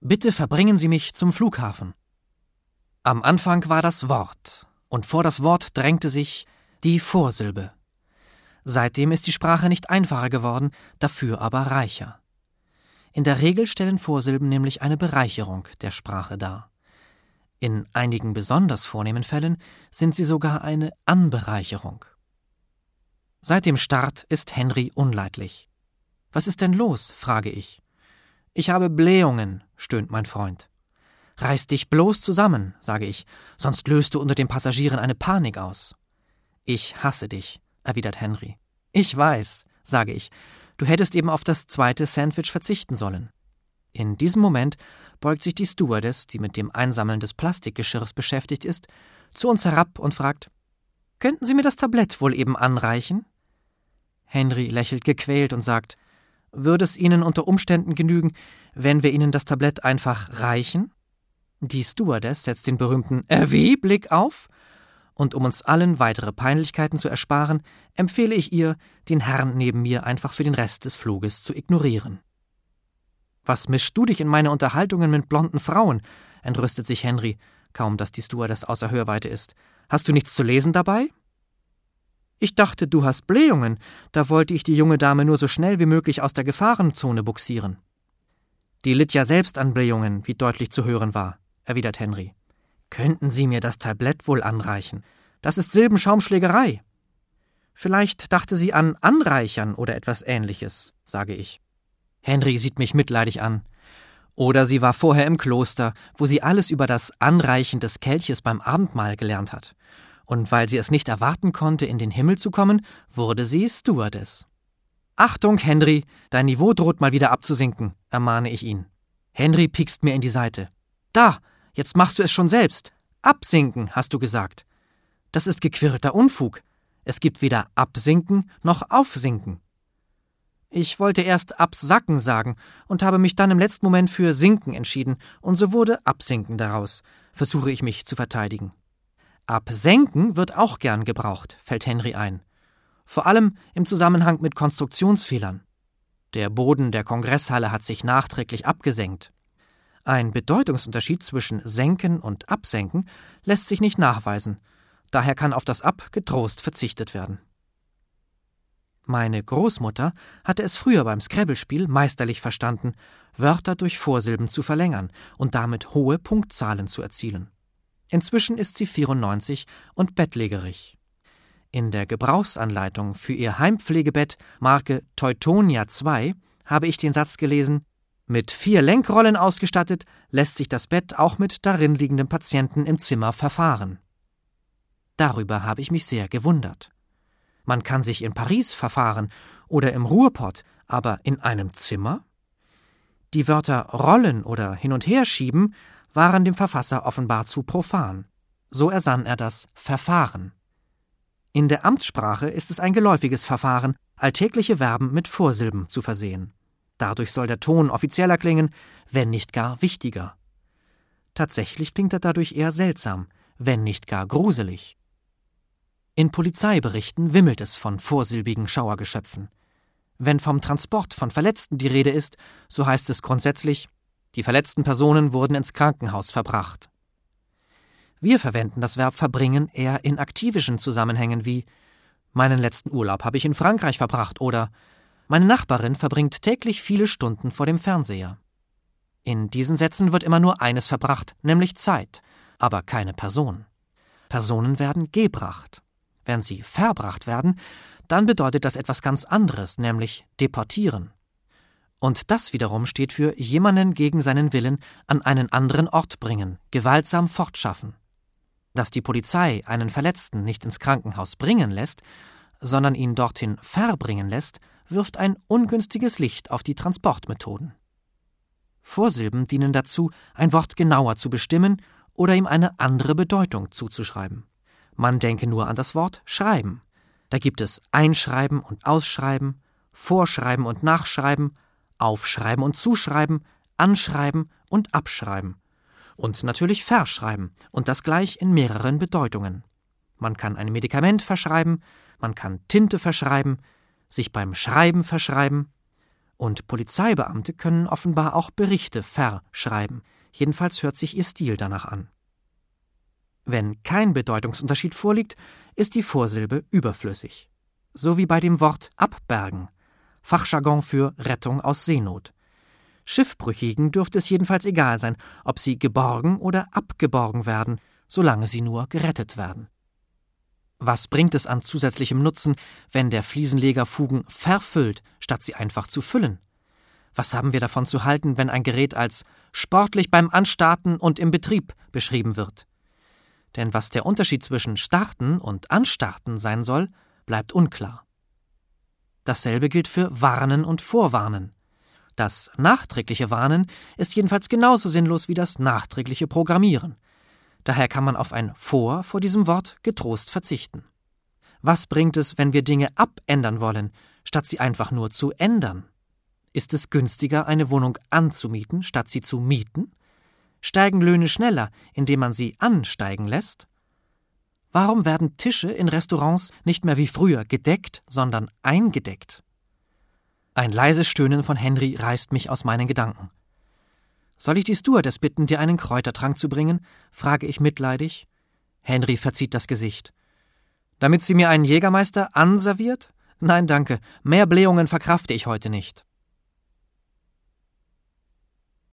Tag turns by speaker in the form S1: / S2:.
S1: Bitte verbringen Sie mich zum Flughafen. Am Anfang war das Wort, und vor das Wort drängte sich die Vorsilbe. Seitdem ist die Sprache nicht einfacher geworden, dafür aber reicher. In der Regel stellen Vorsilben nämlich eine Bereicherung der Sprache dar. In einigen besonders vornehmen Fällen sind sie sogar eine Anbereicherung. Seit dem Start ist Henry unleidlich. Was ist denn los? frage ich. Ich habe Blähungen, stöhnt mein Freund. Reiß dich bloß zusammen, sage ich, sonst löst du unter den Passagieren eine Panik aus. Ich hasse dich, erwidert Henry. Ich weiß, sage ich, du hättest eben auf das zweite Sandwich verzichten sollen. In diesem Moment beugt sich die Stewardess, die mit dem Einsammeln des Plastikgeschirrs beschäftigt ist, zu uns herab und fragt Könnten Sie mir das Tablett wohl eben anreichen? Henry lächelt gequält und sagt würde es Ihnen unter Umständen genügen, wenn wir Ihnen das Tablett einfach reichen? Die Stewardess setzt den berühmten RW-Blick auf, und um uns allen weitere Peinlichkeiten zu ersparen, empfehle ich ihr, den Herrn neben mir einfach für den Rest des Fluges zu ignorieren. Was mischst du dich in meine Unterhaltungen mit blonden Frauen? entrüstet sich Henry, kaum dass die Stewardess außer Hörweite ist. Hast du nichts zu lesen dabei? Ich dachte, du hast Blähungen, da wollte ich die junge Dame nur so schnell wie möglich aus der Gefahrenzone buxieren. Die litt ja selbst an Blähungen, wie deutlich zu hören war, erwidert Henry. Könnten Sie mir das Tablett wohl anreichen? Das ist Silbenschaumschlägerei. Vielleicht dachte sie an Anreichern oder etwas ähnliches, sage ich. Henry sieht mich mitleidig an. Oder sie war vorher im Kloster, wo sie alles über das Anreichen des Kelches beim Abendmahl gelernt hat und weil sie es nicht erwarten konnte, in den Himmel zu kommen, wurde sie Stewardess. Achtung, Henry, dein Niveau droht mal wieder abzusinken, ermahne ich ihn. Henry piekst mir in die Seite. Da, jetzt machst du es schon selbst. Absinken, hast du gesagt. Das ist gequirlter Unfug. Es gibt weder Absinken noch Aufsinken. Ich wollte erst Absacken sagen und habe mich dann im letzten Moment für Sinken entschieden, und so wurde Absinken daraus, versuche ich mich zu verteidigen. Absenken wird auch gern gebraucht, fällt Henry ein. Vor allem im Zusammenhang mit Konstruktionsfehlern. Der Boden der Kongresshalle hat sich nachträglich abgesenkt. Ein Bedeutungsunterschied zwischen Senken und Absenken lässt sich nicht nachweisen, daher kann auf das Ab getrost verzichtet werden. Meine Großmutter hatte es früher beim Scrabble-Spiel meisterlich verstanden, Wörter durch Vorsilben zu verlängern und damit hohe Punktzahlen zu erzielen. Inzwischen ist sie 94 und bettlägerig. In der Gebrauchsanleitung für ihr Heimpflegebett Marke Teutonia 2 habe ich den Satz gelesen: Mit vier Lenkrollen ausgestattet, lässt sich das Bett auch mit darin liegenden Patienten im Zimmer verfahren. Darüber habe ich mich sehr gewundert. Man kann sich in Paris verfahren oder im Ruhrpott, aber in einem Zimmer? Die Wörter rollen oder hin und her schieben waren dem Verfasser offenbar zu profan. So ersann er das Verfahren. In der Amtssprache ist es ein geläufiges Verfahren, alltägliche Verben mit Vorsilben zu versehen. Dadurch soll der Ton offizieller klingen, wenn nicht gar wichtiger. Tatsächlich klingt er dadurch eher seltsam, wenn nicht gar gruselig. In Polizeiberichten wimmelt es von vorsilbigen Schauergeschöpfen. Wenn vom Transport von Verletzten die Rede ist, so heißt es grundsätzlich die verletzten Personen wurden ins Krankenhaus verbracht. Wir verwenden das Verb verbringen eher in aktivischen Zusammenhängen wie meinen letzten Urlaub habe ich in Frankreich verbracht oder meine Nachbarin verbringt täglich viele Stunden vor dem Fernseher. In diesen Sätzen wird immer nur eines verbracht, nämlich Zeit, aber keine Person. Personen werden gebracht. Wenn sie verbracht werden, dann bedeutet das etwas ganz anderes, nämlich deportieren. Und das wiederum steht für jemanden gegen seinen Willen an einen anderen Ort bringen, gewaltsam fortschaffen. Dass die Polizei einen Verletzten nicht ins Krankenhaus bringen lässt, sondern ihn dorthin verbringen lässt, wirft ein ungünstiges Licht auf die Transportmethoden. Vorsilben dienen dazu, ein Wort genauer zu bestimmen oder ihm eine andere Bedeutung zuzuschreiben. Man denke nur an das Wort schreiben. Da gibt es Einschreiben und Ausschreiben, Vorschreiben und Nachschreiben, aufschreiben und zuschreiben, anschreiben und abschreiben. Und natürlich verschreiben, und das gleich in mehreren Bedeutungen. Man kann ein Medikament verschreiben, man kann Tinte verschreiben, sich beim Schreiben verschreiben, Und Polizeibeamte können offenbar auch Berichte verschreiben. Jedenfalls hört sich ihr Stil danach an. Wenn kein Bedeutungsunterschied vorliegt, ist die Vorsilbe überflüssig. So wie bei dem Wort abbergen, Fachjargon für Rettung aus Seenot. Schiffbrüchigen dürfte es jedenfalls egal sein, ob sie geborgen oder abgeborgen werden, solange sie nur gerettet werden. Was bringt es an zusätzlichem Nutzen, wenn der Fliesenleger Fugen verfüllt, statt sie einfach zu füllen? Was haben wir davon zu halten, wenn ein Gerät als sportlich beim Anstarten und im Betrieb beschrieben wird? Denn was der Unterschied zwischen starten und anstarten sein soll, bleibt unklar. Dasselbe gilt für warnen und vorwarnen. Das nachträgliche Warnen ist jedenfalls genauso sinnlos wie das nachträgliche Programmieren. Daher kann man auf ein vor vor diesem Wort getrost verzichten. Was bringt es, wenn wir Dinge abändern wollen, statt sie einfach nur zu ändern? Ist es günstiger, eine Wohnung anzumieten, statt sie zu mieten? Steigen Löhne schneller, indem man sie ansteigen lässt? Warum werden Tische in Restaurants nicht mehr wie früher gedeckt, sondern eingedeckt? Ein leises Stöhnen von Henry reißt mich aus meinen Gedanken. Soll ich die Stewardess bitten, dir einen Kräutertrank zu bringen? frage ich mitleidig. Henry verzieht das Gesicht. Damit sie mir einen Jägermeister anserviert? Nein, danke. Mehr Blähungen verkrafte ich heute nicht.